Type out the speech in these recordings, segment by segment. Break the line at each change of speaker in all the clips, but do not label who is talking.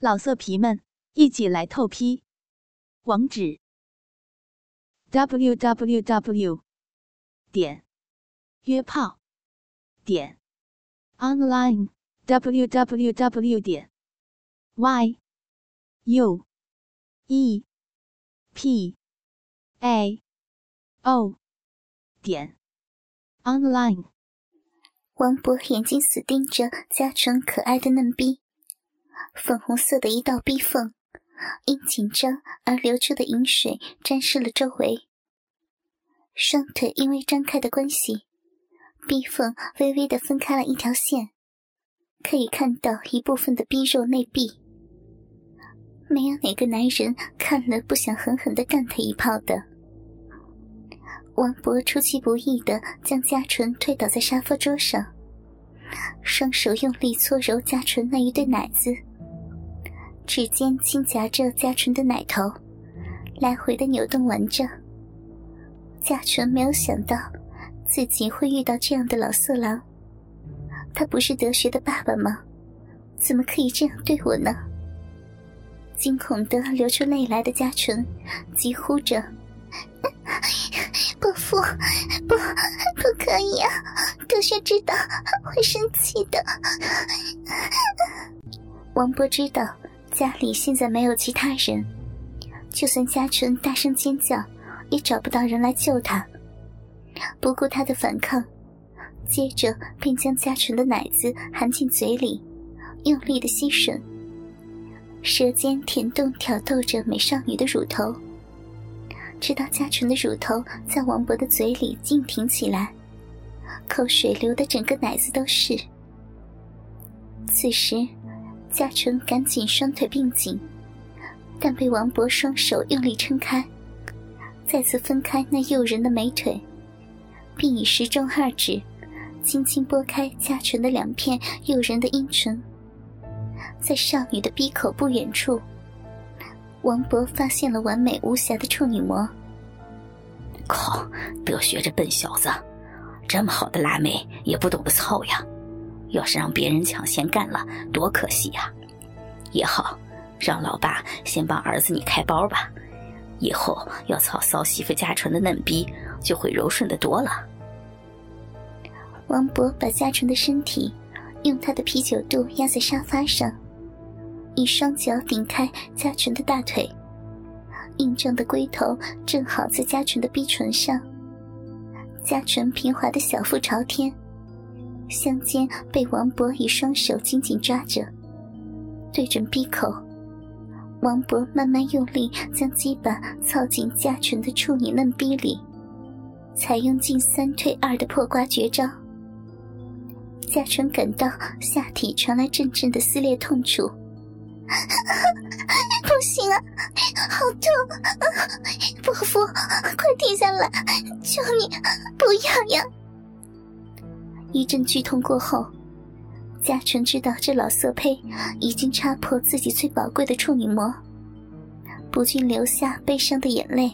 老色皮们，一起来透批！网址：w w w 点约炮点 online w w w 点 y u e p a o 点 online。
王博眼睛死盯着嘉纯可爱的嫩逼。粉红色的一道逼缝，因紧张而流出的饮水沾湿了周围。双腿因为张开的关系，逼缝微微的分开了一条线，可以看到一部分的逼肉内壁。没有哪个男人看了不想狠狠的干他一炮的。王博出其不意的将嘉纯推倒在沙发桌上，双手用力搓揉嘉纯那一对奶子。指尖轻夹着嘉纯的奶头，来回的扭动玩着。嘉纯没有想到自己会遇到这样的老色狼，他不是德学的爸爸吗？怎么可以这样对我呢？惊恐的流出泪来的嘉纯，急呼着：“ 伯父，不，不可以啊！德学知道会生气的。”王波知道。家里现在没有其他人，就算嘉纯大声尖叫，也找不到人来救他。不顾他的反抗，接着便将嘉纯的奶子含进嘴里，用力的吸吮，舌尖舔动挑逗着美少女的乳头，直到嘉纯的乳头在王博的嘴里硬挺起来，口水流的整个奶子都是。此时。嘉纯赶紧双腿并紧，但被王博双手用力撑开，再次分开那诱人的美腿，并以食中二指轻轻拨开嘉纯的两片诱人的阴唇。在少女的鼻口不远处，王博发现了完美无瑕的处女膜。
靠，德学这笨小子，这么好的辣妹也不懂得操呀！要是让别人抢先干了，多可惜呀！也好，让老爸先帮儿子你开包吧，以后要操骚媳妇家纯的嫩逼，就会柔顺的多了。
王博把家纯的身体用他的啤酒肚压在沙发上，以双脚顶开家纯的大腿，硬胀的龟头正好在家纯的逼唇上，家纯平滑的小腹朝天。香肩被王博以双手紧紧抓着，对准鼻口，王博慢慢用力将鸡巴操进嘉纯的处女嫩逼里，采用进三退二的破瓜绝招。嘉纯感到下体传来阵阵的撕裂痛楚，不行啊，好痛！伯父，快停下来，求你不要呀！一阵剧痛过后，嘉纯知道这老色胚已经插破自己最宝贵的处女膜，不禁流下悲伤的眼泪。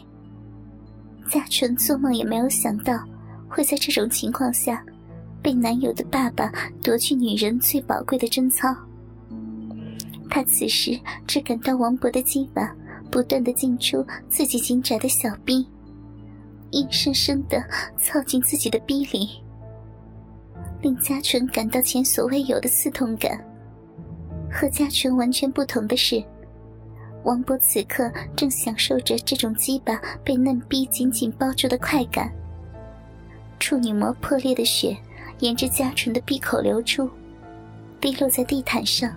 嘉纯做梦也没有想到，会在这种情况下，被男友的爸爸夺去女人最宝贵的贞操。她此时只感到王博的鸡巴不断的进出自己紧窄的小臂，硬生生的操进自己的逼里。令嘉纯感到前所未有的刺痛感。和嘉纯完全不同的是，王博此刻正享受着这种鸡巴被嫩逼紧紧包住的快感。处女膜破裂的血沿着嘉纯的闭口流出，滴落在地毯上。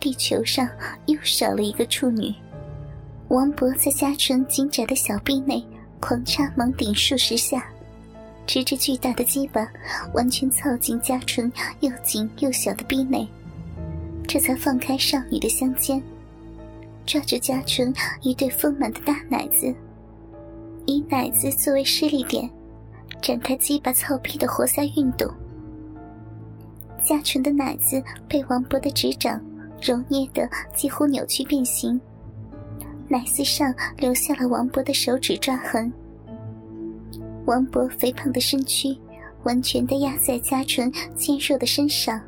地球上又少了一个处女。王博在嘉纯紧窄的小臂内狂插猛顶数十下。直至巨大的鸡巴完全操进嘉纯又紧又小的逼内，这才放开少女的香肩，抓住嘉纯一对丰满的大奶子，以奶子作为施力点，展开鸡巴操逼的活塞运动。嘉纯的奶子被王博的指掌揉捏得几乎扭曲变形，奶丝上留下了王博的手指抓痕。王博肥胖的身躯完全的压在嘉纯纤弱的身上，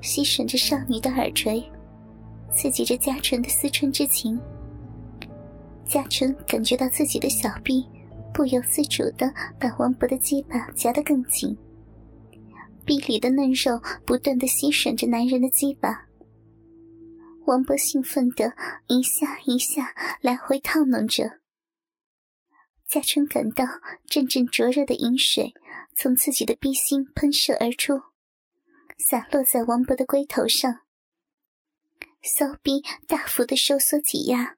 吸吮着少女的耳垂，刺激着嘉纯的思春之情。嘉纯感觉到自己的小臂不由自主的把王博的鸡巴夹得更紧，臂里的嫩肉不断的吸吮着男人的鸡巴。王博兴奋的一下一下来回套弄着，嘉纯感到阵阵灼热的饮水从自己的逼心喷射而出，洒落在王博的龟头上，骚逼大幅的收缩挤压。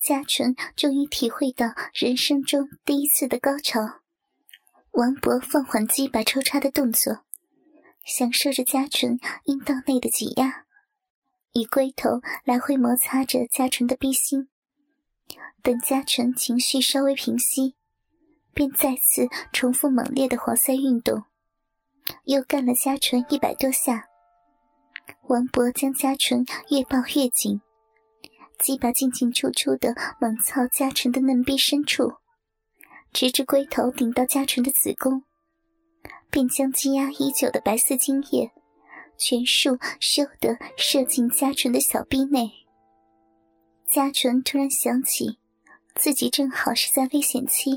嘉纯终于体会到人生中第一次的高潮，王博放缓鸡巴抽插的动作，享受着嘉纯阴道内的挤压。以龟头来回摩擦着嘉纯的逼心，等嘉纯情绪稍微平息，便再次重复猛烈的活塞运动，又干了嘉纯一百多下。王博将嘉纯越抱越紧，鸡巴进进出出的猛操嘉纯的嫩逼深处，直至龟头顶到嘉纯的子宫，便将积压已久的白色精液。全数咻的射进嘉纯的小臂内。嘉纯突然想起，自己正好是在危险期，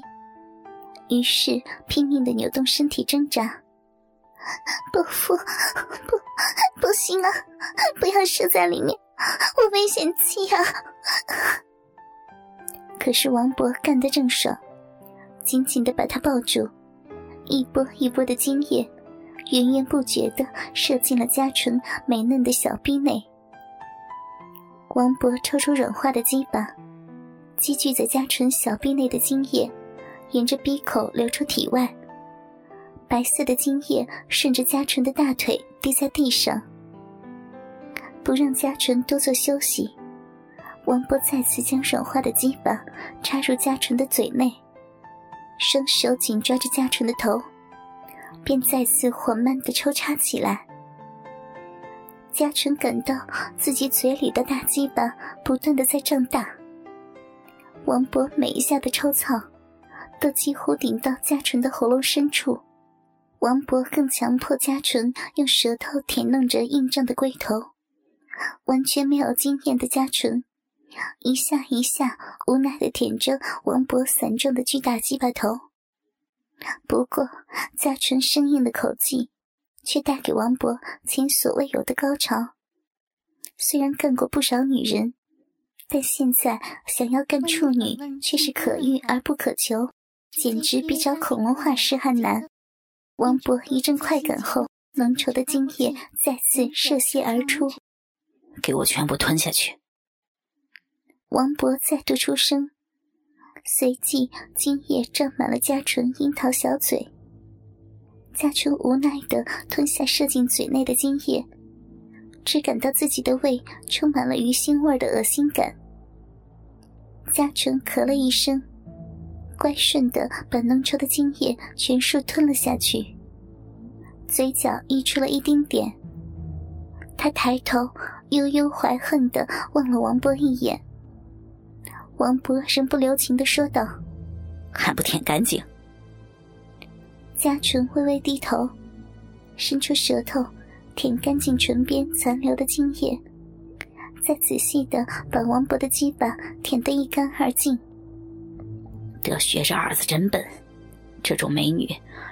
于是拼命的扭动身体挣扎。伯父，不，不行啊！不要射在里面，我危险期啊！可是王博干得正爽，紧紧的把他抱住，一波一波的精液。源源不绝的射进了嘉纯美嫩的小臂内。王博抽出软化的鸡巴，积聚在嘉纯小臂内的精液，沿着鼻口流出体外。白色的精液顺着嘉纯的大腿滴在地上。不让嘉纯多做休息，王博再次将软化的鸡巴插入嘉纯的嘴内，双手紧抓着嘉纯的头。便再次缓慢的抽插起来。嘉纯感到自己嘴里的大鸡巴不断的在胀大。王博每一下的抽草，都几乎顶到嘉纯的喉咙深处。王博更强迫嘉纯用舌头舔弄着硬胀的龟头。完全没有经验的嘉纯，一下一下无奈的舔着王博散状的巨大鸡巴头。不过，嘉纯生硬的口气，却带给王勃前所未有的高潮。虽然干过不少女人，但现在想要干处女，却是可遇而不可求，简直比找恐龙化石还难。王勃一阵快感后，浓稠的精液再次射泄而出，
给我全部吞下去！
王勃再度出声。随即，精液胀满了嘉纯樱桃小嘴。嘉诚无奈地吞下射进嘴内的精液，只感到自己的胃充满了鱼腥味的恶心感。嘉诚咳了一声，乖顺地把浓稠的精液全数吞了下去，嘴角溢出了一丁点。他抬头，悠悠怀恨地望了王博一眼。王博仍不留情的说道：“
还不舔干净？”
嘉纯微微低头，伸出舌头舔干净唇边残留的精液，再仔细的把王博的鸡巴舔得一干二净。
得学这儿子真笨，这种美女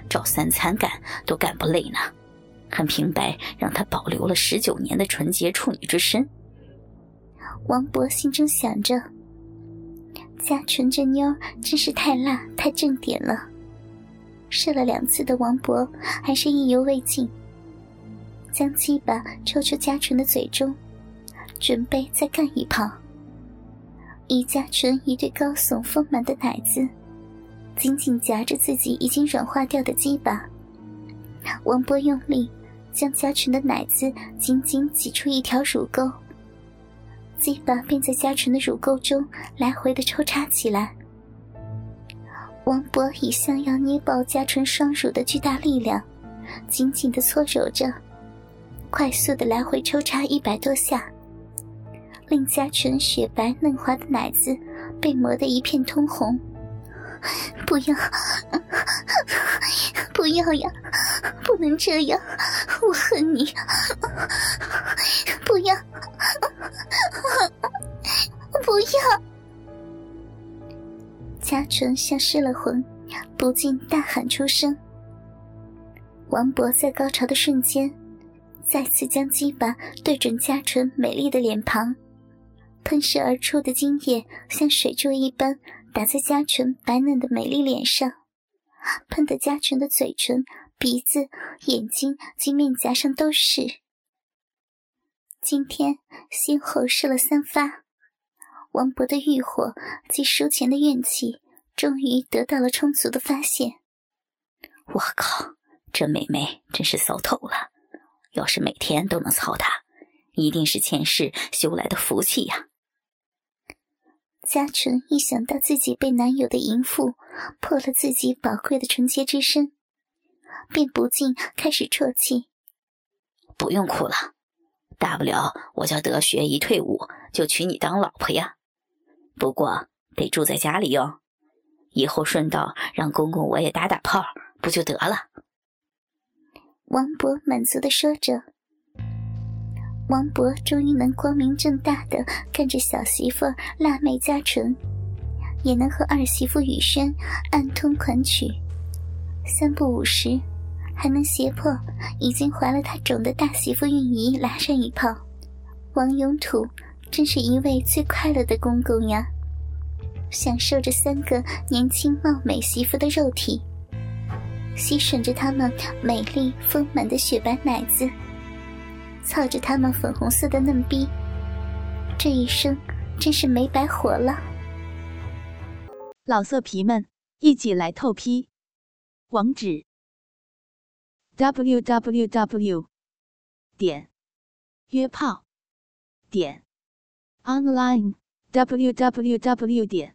找三餐干都干不累呢，很平白让他保留了十九年的纯洁处女之身。
王博心中想着。嘉纯这妞真是太辣太正点了，射了两次的王博还是意犹未尽，将鸡巴抽出嘉纯的嘴中，准备再干一炮。以嘉纯一对高耸丰满的奶子，紧紧夹着自己已经软化掉的鸡巴，王博用力将嘉纯的奶子紧紧挤出一条乳沟。鸡巴便在嘉纯的乳沟中来回的抽插起来。王博以像要捏爆嘉纯双乳的巨大力量，紧紧的搓揉着，快速的来回抽插一百多下，令嘉纯雪白嫩滑的奶子被磨得一片通红。不要，不要呀！不能这样，我恨你！嘉纯像失了魂，不禁大喊出声。王勃在高潮的瞬间，再次将鸡巴对准嘉纯美丽的脸庞，喷射而出的精液像水柱一般打在嘉纯白嫩的美丽脸上，喷得嘉纯的嘴唇、鼻子、眼睛及面颊上都是。今天先后射了三发。王勃的欲火及书前的怨气，终于得到了充足的发泄。
我靠，这妹妹真是骚透了！要是每天都能操她，一定是前世修来的福气呀。
嘉纯一想到自己被男友的淫妇破了自己宝贵的纯洁之身，便不禁开始啜泣。
不用哭了，大不了我叫德学一退伍就娶你当老婆呀。不过得住在家里哟，以后顺道让公公我也打打炮，不就得了？
王勃满足的说着。王勃终于能光明正大的看着小媳妇辣妹家纯，也能和二媳妇雨轩暗通款曲，三不五时还能胁迫已经怀了他种的大媳妇韵仪来上一炮。王永土。真是一位最快乐的公公呀！享受着三个年轻貌美媳妇的肉体，吸吮着她们美丽丰满的雪白奶子，操着她们粉红色的嫩逼，这一生真是没白活了。
老色皮们，一起来透批！网址：w w w. 点约炮点。online www 点